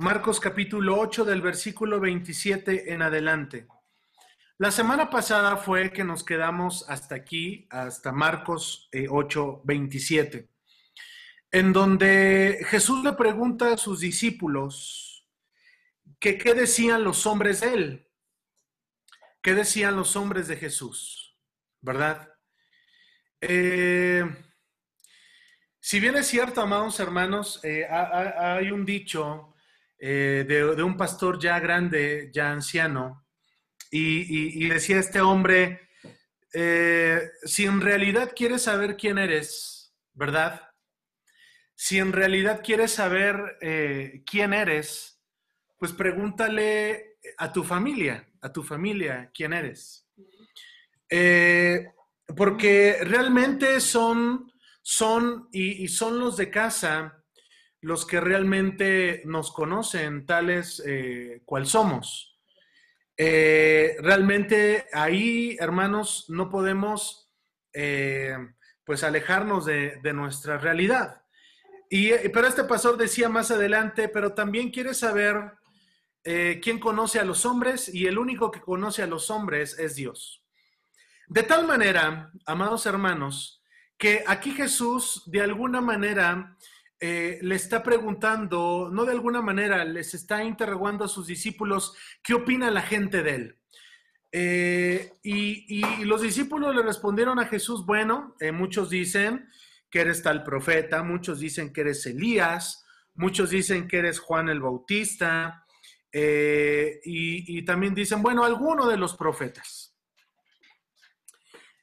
Marcos capítulo 8 del versículo 27 en adelante. La semana pasada fue que nos quedamos hasta aquí, hasta Marcos 8, eh, 27, en donde Jesús le pregunta a sus discípulos que qué decían los hombres de él, qué decían los hombres de Jesús, ¿verdad? Eh, si bien es cierto, amados hermanos, eh, hay un dicho eh, de, un pastor ya grande, ya anciano, y, decía este hombre, eh, si en realidad quieres saber quién eres, ¿verdad? Si en realidad quieres saber eh, quién eres, pues pregúntale a tu familia, a tu familia, quién eres. porque realmente son, son y, y son los de casa los que realmente nos conocen, tales eh, cual somos. Eh, realmente ahí, hermanos, no podemos eh, pues alejarnos de, nuestra realidad. Y, pero este pastor decía más adelante, pero también quiere saber quién conoce a los hombres y el único que conoce a los hombres es Dios. De tal manera, amados hermanos, que aquí Jesús de alguna manera eh, le está preguntando, no de alguna manera, les está interrogando a sus discípulos qué opina la gente de él. Eh, y, los discípulos le respondieron a Jesús, bueno, eh, muchos dicen que eres tal profeta, muchos dicen que eres Elías, muchos dicen que eres Juan el Bautista, y, y también dicen, bueno, alguno de los profetas.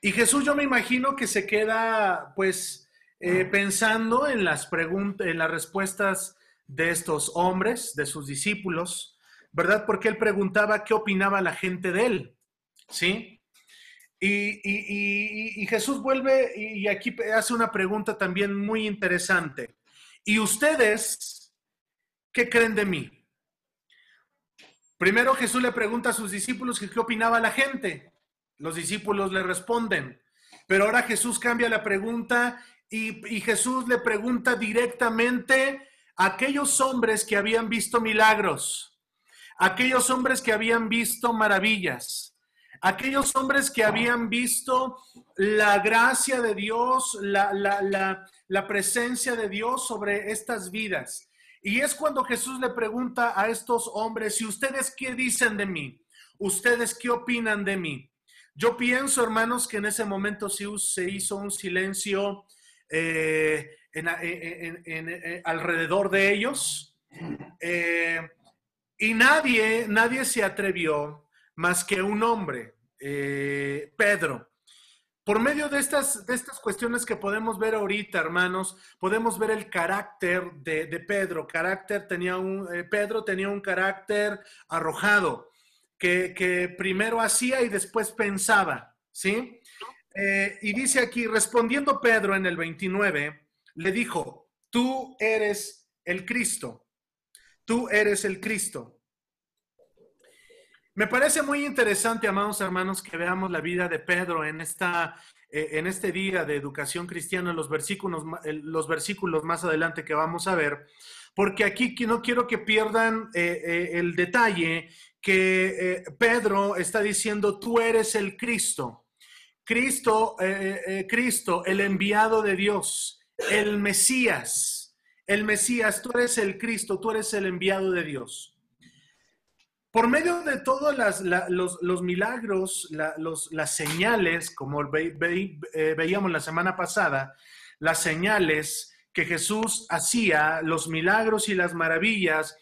Y Jesús yo me imagino que se queda pues eh, pensando en las en las respuestas de estos hombres, de sus discípulos, ¿verdad? Porque él preguntaba qué opinaba la gente de él, ¿sí? Y, Jesús vuelve y aquí hace una pregunta también muy interesante. ¿Y ustedes qué creen de mí? Primero Jesús le pregunta a sus discípulos qué opinaba la gente. Los discípulos le responden. Pero ahora Jesús cambia la pregunta y, Jesús le pregunta directamente a aquellos hombres que habían visto milagros, aquellos hombres que habían visto maravillas, aquellos hombres que habían visto la gracia de Dios, la, la, presencia de Dios sobre estas vidas. Y es cuando Jesús le pregunta a estos hombres, ¿y ustedes qué dicen de mí? ¿Ustedes qué opinan de mí? Yo pienso, hermanos, que en ese momento se hizo un silencio eh, en, alrededor de ellos. Eh, y nadie, nadie se atrevió más que un hombre, eh, Pedro. Por medio de estas, de estas cuestiones que podemos ver ahorita, hermanos, podemos ver el carácter de, Pedro. Carácter tenía un, Pedro tenía un carácter arrojado, que, que primero hacía y después pensaba, ¿sí? Eh, y dice aquí, respondiendo Pedro en el 29, le dijo, tú eres el Cristo, tú eres el Cristo. Me parece muy interesante, amados hermanos, que veamos la vida de Pedro en, esta, eh, en este día de educación cristiana, los versículos, los versículos más adelante que vamos a ver, porque aquí no quiero que pierdan eh, el detalle que Pedro está diciendo, tú eres el Cristo. Cristo, eh, eh, eh, Cristo, el enviado de Dios, el Mesías, el Mesías, tú eres el Cristo, tú eres el enviado de Dios. Por medio de todos los, milagros, las señales, como veíamos la semana pasada, las señales que Jesús hacía, los milagros y las maravillas,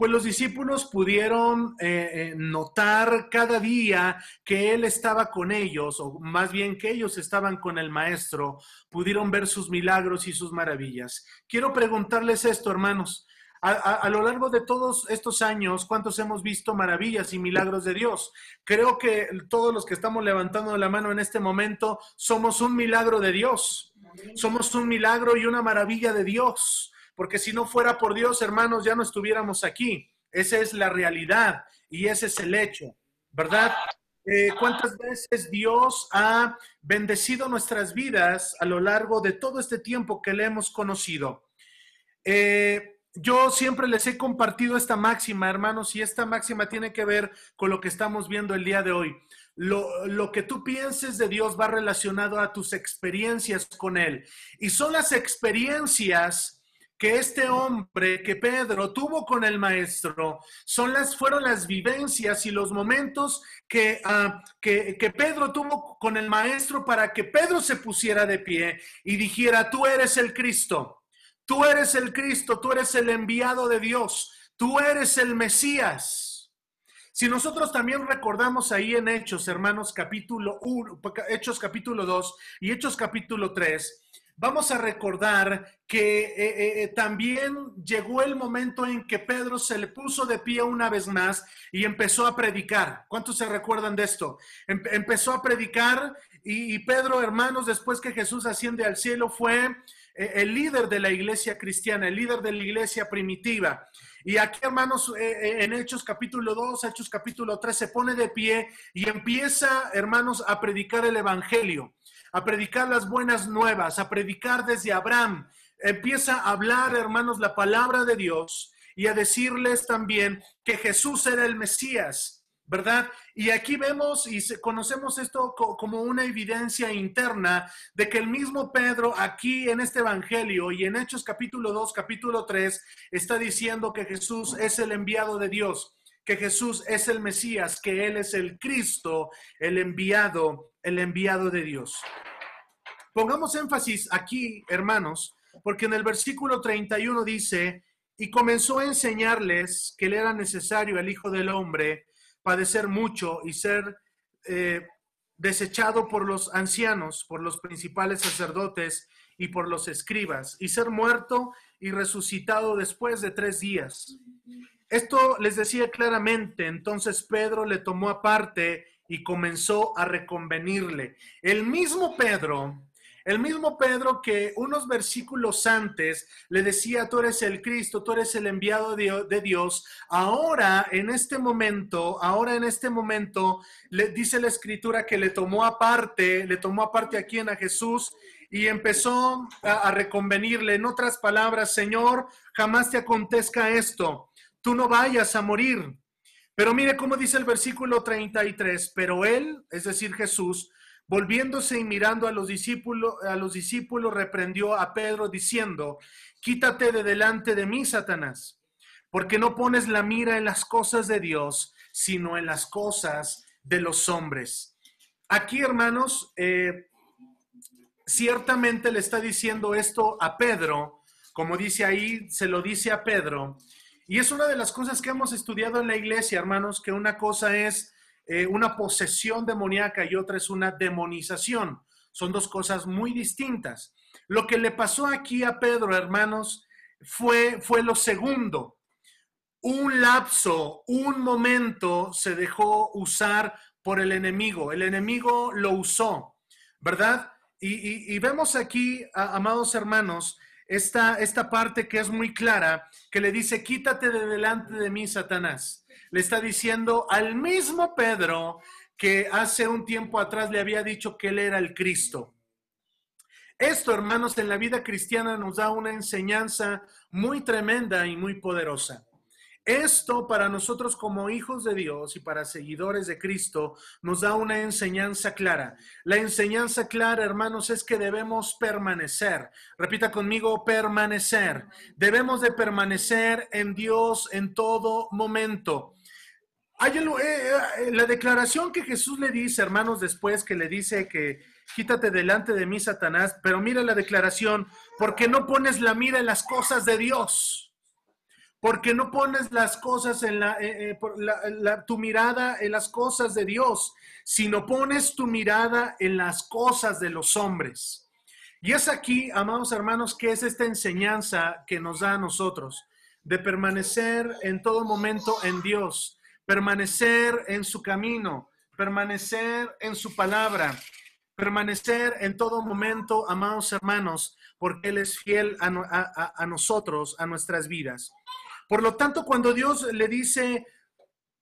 pues los discípulos pudieron eh, eh, notar cada día que Él estaba con ellos, o más bien que ellos estaban con el Maestro, pudieron ver sus milagros y sus maravillas. Quiero preguntarles esto, hermanos. A, lo largo de todos estos años, ¿cuántos hemos visto maravillas y milagros de Dios? Creo que todos los que estamos levantando la mano en este momento somos un milagro de Dios. Somos un milagro y una maravilla de Dios porque si no fuera por Dios, hermanos, ya no estuviéramos aquí. Esa es la realidad y ese es el hecho, ¿verdad? Eh, ¿Cuántas veces Dios ha bendecido nuestras vidas a lo largo de todo este tiempo que le hemos conocido? Eh, yo siempre les he compartido esta máxima, hermanos, y esta máxima tiene que ver con lo que estamos viendo el día de hoy. Lo, lo, que tú pienses de Dios va relacionado a tus experiencias con Él. Y son las experiencias que este hombre, que Pedro tuvo con el maestro, son las, fueron las vivencias y los momentos que, uh, que, que Pedro tuvo con el maestro para que Pedro se pusiera de pie y dijera, tú eres el Cristo, tú eres el Cristo, tú eres el enviado de Dios, tú eres el Mesías. Si nosotros también recordamos ahí en Hechos, hermanos, capítulo 1, Hechos capítulo 2 y Hechos capítulo 3, vamos a recordar que eh, eh, eh, también llegó el momento en que Pedro se le puso de pie una vez más y empezó a predicar. ¿Cuántos se recuerdan de esto? Em empezó a predicar y, y, Pedro, hermanos, después que Jesús asciende al cielo, fue el líder de la iglesia cristiana, el líder de la iglesia primitiva. Y aquí, hermanos, en Hechos capítulo 2, Hechos capítulo 3, se pone de pie y empieza, hermanos, a predicar el Evangelio a predicar las buenas nuevas, a predicar desde Abraham. Empieza a hablar, hermanos, la palabra de Dios y a decirles también que Jesús era el Mesías, ¿verdad? Y aquí vemos y conocemos esto como una evidencia interna de que el mismo Pedro aquí en este Evangelio y en Hechos capítulo 2, capítulo 3, está diciendo que Jesús es el enviado de Dios que Jesús es el Mesías, que Él es el Cristo, el enviado, el enviado de Dios. Pongamos énfasis aquí, hermanos, porque en el versículo 31 dice, y comenzó a enseñarles que le era necesario al Hijo del Hombre padecer mucho y ser eh, desechado por los ancianos, por los principales sacerdotes y por los escribas, y ser muerto y resucitado después de tres días. Esto les decía claramente, entonces Pedro le tomó aparte y comenzó a reconvenirle. El mismo Pedro, el mismo Pedro que unos versículos antes le decía, tú eres el Cristo, tú eres el enviado de Dios, ahora en este momento, ahora en este momento, le dice la escritura que le tomó aparte, le tomó aparte a quien a Jesús y empezó a, a reconvenirle. En otras palabras, Señor, jamás te acontezca esto tú no vayas a morir. Pero mire cómo dice el versículo 33, pero él, es decir, Jesús, volviéndose y mirando a los discípulos, a los discípulos reprendió a Pedro diciendo, quítate de delante de mí, Satanás, porque no pones la mira en las cosas de Dios, sino en las cosas de los hombres. Aquí, hermanos, eh, ciertamente le está diciendo esto a Pedro, como dice ahí, se lo dice a Pedro, y es una de las cosas que hemos estudiado en la iglesia, hermanos, que una cosa es eh, una posesión demoníaca y otra es una demonización. Son dos cosas muy distintas. Lo que le pasó aquí a Pedro, hermanos, fue, fue lo segundo. Un lapso, un momento se dejó usar por el enemigo. El enemigo lo usó, ¿verdad? Y, y vemos aquí, amados hermanos, esta, esta parte que es muy clara, que le dice, quítate de delante de mí, Satanás. Le está diciendo al mismo Pedro que hace un tiempo atrás le había dicho que él era el Cristo. Esto, hermanos, en la vida cristiana nos da una enseñanza muy tremenda y muy poderosa. Esto para nosotros como hijos de Dios y para seguidores de Cristo nos da una enseñanza clara. La enseñanza clara, hermanos, es que debemos permanecer. Repita conmigo, permanecer. Debemos de permanecer en Dios en todo momento. Hay eh, eh, la declaración que Jesús le dice, hermanos, después que le dice que quítate delante de mí, Satanás, pero mira la declaración, porque no pones la mira en las cosas de Dios porque no pones las cosas en la, eh, eh, tu mirada en las cosas de Dios, sino pones tu mirada en las cosas de los hombres. Y es aquí, amados hermanos, que es esta enseñanza que nos da a nosotros, de permanecer en todo momento en Dios, permanecer en su camino, permanecer en su palabra, permanecer en todo momento, amados hermanos, porque Él es fiel a nosotros, a nuestras vidas. Por lo tanto, cuando Dios le dice,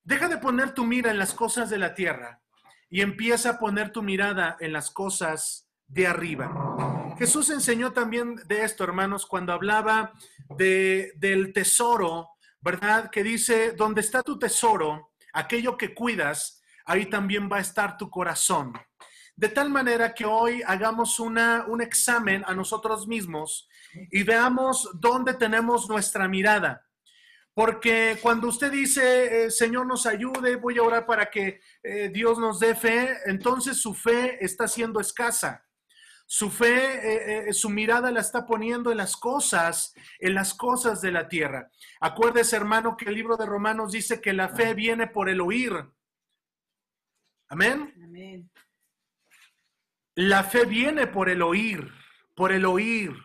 deja de poner tu mira en las cosas de la tierra y empieza a poner tu mirada en las cosas de arriba. Jesús enseñó también de esto, hermanos, cuando hablaba de, del tesoro, ¿verdad? Que dice, donde está tu tesoro, aquello que cuidas, ahí también va a estar tu corazón. De tal manera que hoy hagamos una, un examen a nosotros mismos y veamos dónde tenemos nuestra mirada. Porque cuando usted dice, eh, Señor nos ayude, voy a orar para que eh, Dios nos dé fe, entonces su fe está siendo escasa. Su fe, eh, su mirada la está poniendo en las cosas, en las cosas de la tierra. Acuérdese, hermano, que el libro de Romanos dice que la fe viene por el oír. Amén. Amén. La fe viene por el oír, por el oír.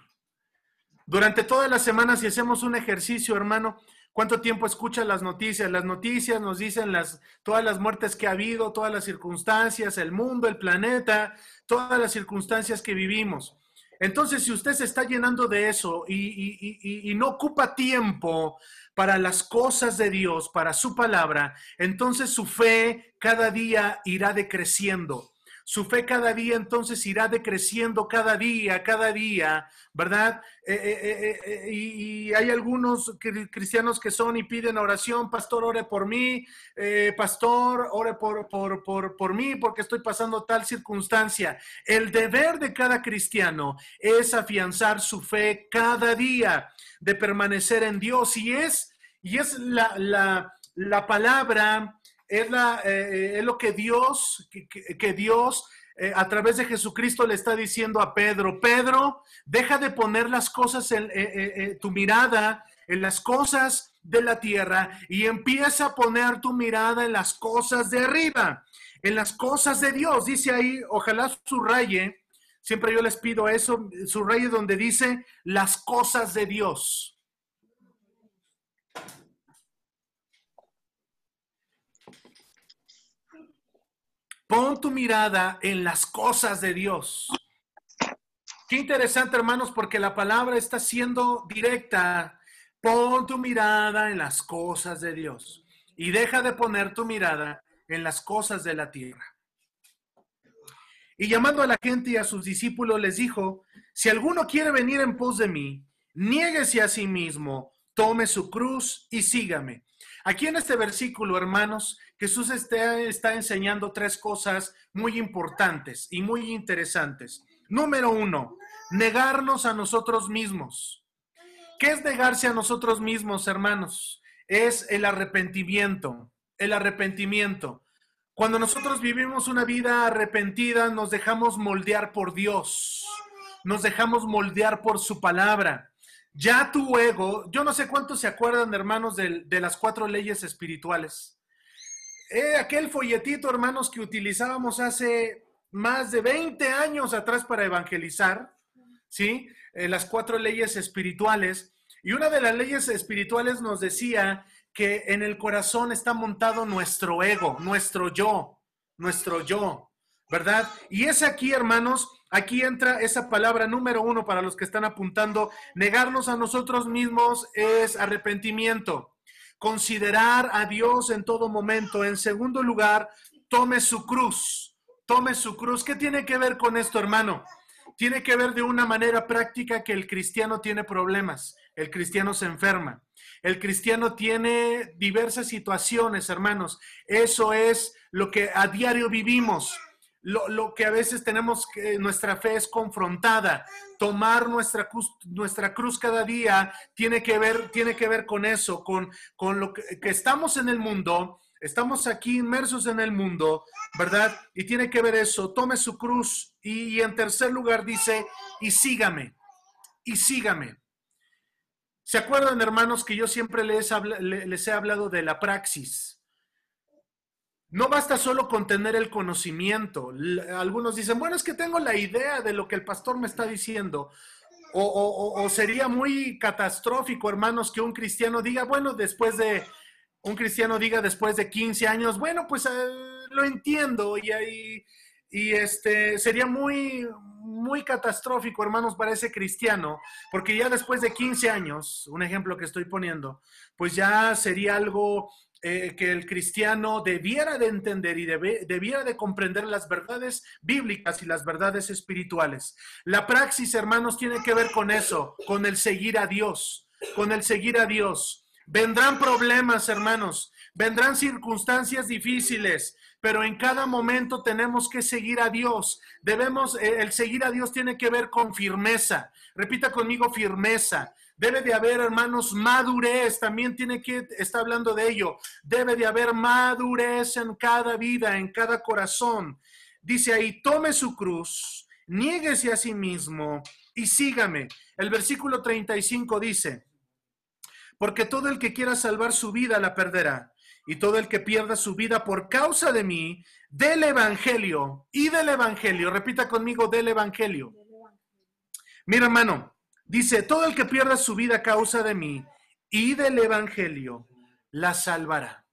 Durante todas las semanas, si hacemos un ejercicio, hermano, ¿cuánto tiempo escucha las noticias? Las noticias nos dicen las, todas las muertes que ha habido, todas las circunstancias, el mundo, el planeta, todas las circunstancias que vivimos. Entonces, si usted se está llenando de eso y, y, no ocupa tiempo para las cosas de Dios, para su palabra, entonces su fe cada día irá decreciendo. Su fe cada día entonces irá decreciendo cada día, cada día, ¿verdad? Eh, eh, eh, y, hay algunos cristianos que son y piden oración, pastor, ore por mí, pastor, ore por, por, por, por mí porque estoy pasando tal circunstancia. El deber de cada cristiano es afianzar su fe cada día, de permanecer en Dios y es, y es la, la, la palabra es, la, eh, es lo que Dios, que, Dios eh, a través de Jesucristo le está diciendo a Pedro, Pedro, deja de poner las cosas en eh, tu mirada en las cosas de la tierra y empieza a poner tu mirada en las cosas de arriba, en las cosas de Dios. Dice ahí, ojalá subraye, siempre yo les pido eso, subraye donde dice las cosas de Dios. Pon tu mirada en las cosas de Dios. Qué interesante, hermanos, porque la palabra está siendo directa. Pon tu mirada en las cosas de Dios y deja de poner tu mirada en las cosas de la tierra. Y llamando a la gente y a sus discípulos les dijo, si alguno quiere venir en pos de mí, niéguese a sí mismo, tome su cruz y sígame. Aquí en este versículo, hermanos, Jesús está, enseñando tres cosas muy importantes y muy interesantes. Número uno, negarnos a nosotros mismos. ¿Qué es negarse a nosotros mismos, hermanos? Es el arrepentimiento, el arrepentimiento. Cuando nosotros vivimos una vida arrepentida, nos dejamos moldear por Dios, nos dejamos moldear por su palabra. Ya tu ego, yo no sé cuántos se acuerdan, hermanos, de, las cuatro leyes espirituales. Eh, aquel folletito, hermanos, que utilizábamos hace más de 20 años atrás para evangelizar, ¿sí? Eh, las cuatro leyes espirituales. Y una de las leyes espirituales nos decía que en el corazón está montado nuestro ego, nuestro yo, nuestro yo, ¿verdad? Y es aquí, hermanos, aquí entra esa palabra número uno para los que están apuntando. Negarnos a nosotros mismos es arrepentimiento considerar a Dios en todo momento. En segundo lugar, tome su cruz, tome su cruz. ¿Qué tiene que ver con esto, hermano? Tiene que ver de una manera práctica que el cristiano tiene problemas, el cristiano se enferma, el cristiano tiene diversas situaciones, hermanos. Eso es lo que a diario vivimos lo, que a veces tenemos que, nuestra fe es confrontada. Tomar nuestra cruz, nuestra cruz cada día tiene que ver, tiene que ver con eso, con, con lo que, estamos en el mundo, estamos aquí inmersos en el mundo, ¿verdad? Y tiene que ver eso, tome su cruz y, en tercer lugar dice, y sígame, y sígame. ¿Se acuerdan, hermanos, que yo siempre les, les he hablado de la praxis? No basta solo con tener el conocimiento. Algunos dicen, bueno, es que tengo la idea de lo que el pastor me está diciendo. O, sería muy catastrófico, hermanos, que un cristiano diga, bueno, después de, un cristiano diga después de 15 años, bueno, pues eh, lo entiendo y, ahí, y este sería muy, muy catastrófico, hermanos, para ese cristiano, porque ya después de 15 años, un ejemplo que estoy poniendo, pues ya sería algo eh, que el cristiano debiera de entender y debiera de comprender las verdades bíblicas y las verdades espirituales. La praxis, hermanos, tiene que ver con eso, con el seguir a Dios, con el seguir a Dios. Vendrán problemas, hermanos, vendrán circunstancias difíciles, pero en cada momento tenemos que seguir a Dios. Debemos, eh, el seguir a Dios tiene que ver con firmeza. Repita conmigo firmeza. Debe de haber, hermanos, madurez. También tiene que, está hablando de ello. Debe de haber madurez en cada vida, en cada corazón. Dice ahí, tome su cruz, niéguese a sí mismo y sígame. El versículo 35 dice, porque todo el que quiera salvar su vida la perderá y todo el que pierda su vida por causa de mí, del Evangelio y del Evangelio, repita conmigo, del Evangelio. Mira, hermano, dice, todo el que pierda su vida a causa de mí y del Evangelio, la salvará.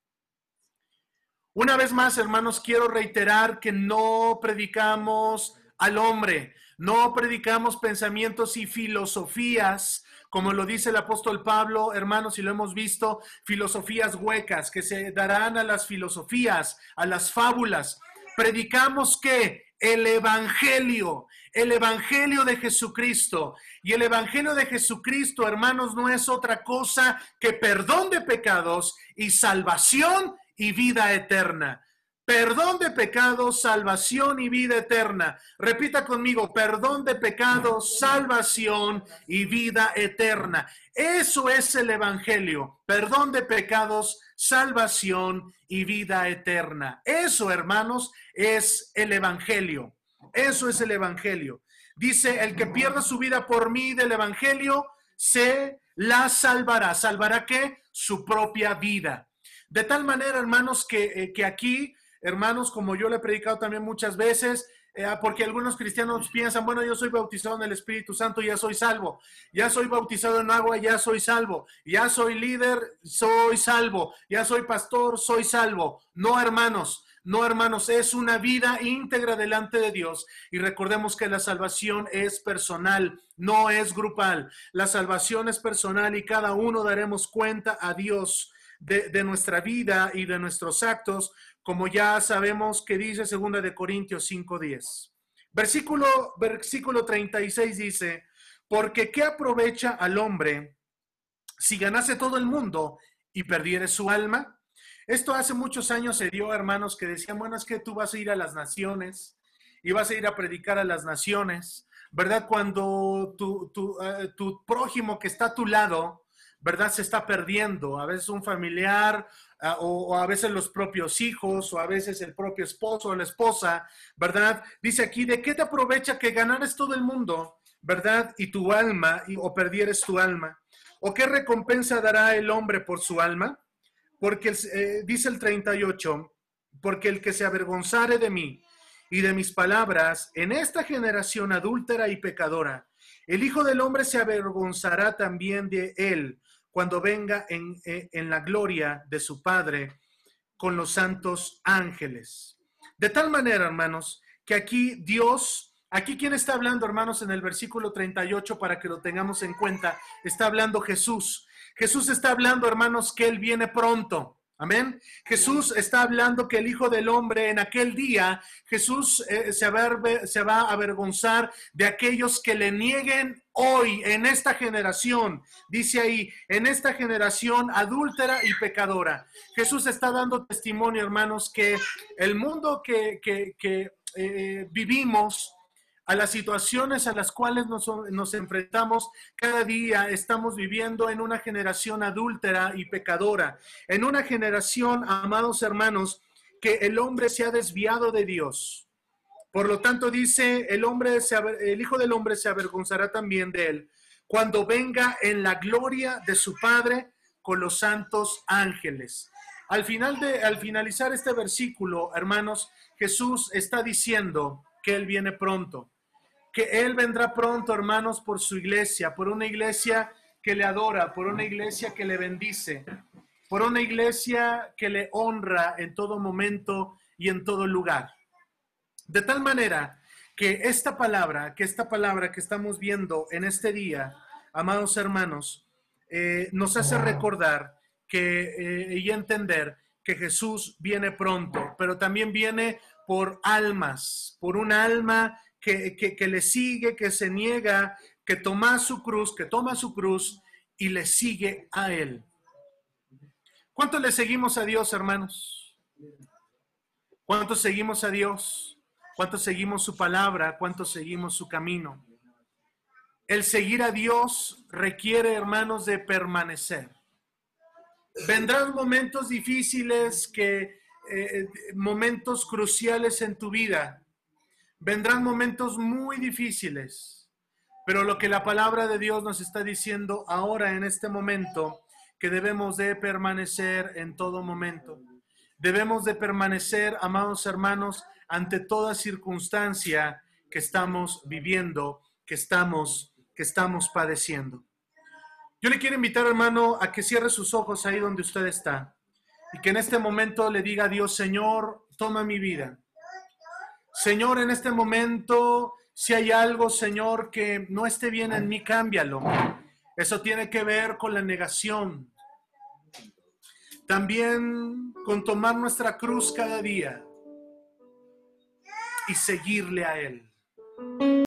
Una vez más, hermanos, quiero reiterar que no predicamos al hombre, no predicamos pensamientos y filosofías como lo dice el apóstol Pablo, hermanos, y lo hemos visto, filosofías huecas que se darán a las filosofías, a las fábulas. Predicamos que el Evangelio, el Evangelio de Jesucristo. Y el Evangelio de Jesucristo, hermanos, no es otra cosa que perdón de pecados y salvación y vida eterna perdón de pecados, salvación y vida eterna. Repita conmigo, perdón de pecados, salvación y vida eterna. Eso es el Evangelio, perdón de pecados, salvación y vida eterna. Eso, hermanos, es el Evangelio. Eso es el Evangelio. Dice, el que pierda su vida por mí del Evangelio, se la salvará. ¿Salvará qué? Su propia vida. De tal manera, hermanos, que, eh, que aquí hermanos, como yo le he predicado también muchas veces, eh, porque algunos cristianos piensan, bueno, yo soy bautizado en el Espíritu Santo, ya soy salvo, ya soy bautizado en agua, ya soy salvo, ya soy líder, soy salvo, ya soy pastor, soy salvo. No, hermanos, no, hermanos, es una vida íntegra delante de Dios. Y recordemos que la salvación es personal, no es grupal. La salvación es personal y cada uno daremos cuenta a Dios de, nuestra vida y de nuestros actos como ya sabemos que dice 2 de Corintios 5:10. Versículo versículo 36 dice, porque qué aprovecha al hombre si ganase todo el mundo y perdiere su alma? Esto hace muchos años se dio, hermanos, que decían, bueno, es que tú vas a ir a las naciones y vas a ir a predicar a las naciones, ¿verdad? Cuando tu, tu, eh, tu prójimo que está a tu lado, ¿verdad? Se está perdiendo. A veces un familiar o, a veces los propios hijos, o a veces el propio esposo o la esposa, ¿verdad? Dice aquí, ¿de qué te aprovecha que ganares todo el mundo, ¿verdad? Y tu alma, o perdieres tu alma. ¿O qué recompensa dará el hombre por su alma? Porque eh, dice el 38, porque el que se avergonzare de mí y de mis palabras en esta generación adúltera y pecadora, el Hijo del Hombre se avergonzará también de él cuando venga eh, en, la gloria de su Padre con los santos ángeles. De tal manera, hermanos, que aquí Dios, aquí quien está hablando, hermanos, en el versículo 38, para que lo tengamos en cuenta, está hablando Jesús. Jesús está hablando, hermanos, que Él viene pronto. Amén. Jesús está hablando que el Hijo del Hombre en aquel día, Jesús eh, se, se, va a avergonzar de aquellos que le nieguen hoy, en esta generación. Dice ahí, en esta generación adúltera y pecadora. Jesús está dando testimonio, hermanos, que el mundo que, eh, vivimos, a las situaciones a las cuales nos, enfrentamos cada día, estamos viviendo en una generación adúltera y pecadora, en una generación, amados hermanos, que el hombre se ha desviado de Dios. Por lo tanto, dice, el, hombre el Hijo del Hombre se avergonzará también de él cuando venga en la gloria de su Padre con los santos ángeles. Al, final de, al finalizar este versículo, hermanos, Jesús está diciendo que Él viene pronto que Él vendrá pronto, hermanos, por su iglesia, por una iglesia que le adora, por una iglesia que le bendice, por una iglesia que le honra en todo momento y en todo lugar. De tal manera que esta palabra, que esta palabra que estamos viendo en este día, amados hermanos, eh, nos hace recordar que, eh, y entender que Jesús viene pronto, pero también viene por almas, por un alma que, le sigue, que se niega, que toma su cruz, que toma su cruz y le sigue a Él. ¿Cuántos le seguimos a Dios, hermanos? ¿Cuántos seguimos a Dios? ¿Cuántos seguimos su palabra? ¿Cuántos seguimos su camino? El seguir a Dios requiere, hermanos, de permanecer. Vendrán momentos difíciles, que, eh, momentos cruciales en tu vida. Vendrán momentos muy difíciles. Pero lo que la palabra de Dios nos está diciendo ahora en este momento, que debemos de permanecer en todo momento. Debemos de permanecer, amados hermanos, ante toda circunstancia que estamos viviendo, que estamos, que estamos padeciendo. Yo le quiero invitar, hermano, a que cierre sus ojos ahí donde usted está y que en este momento le diga a Dios, Señor, toma mi vida. Señor, en este momento, si hay algo, Señor, que no esté bien en mí, cámbialo. Eso tiene que ver con la negación. También con tomar nuestra cruz cada día y seguirle a Él.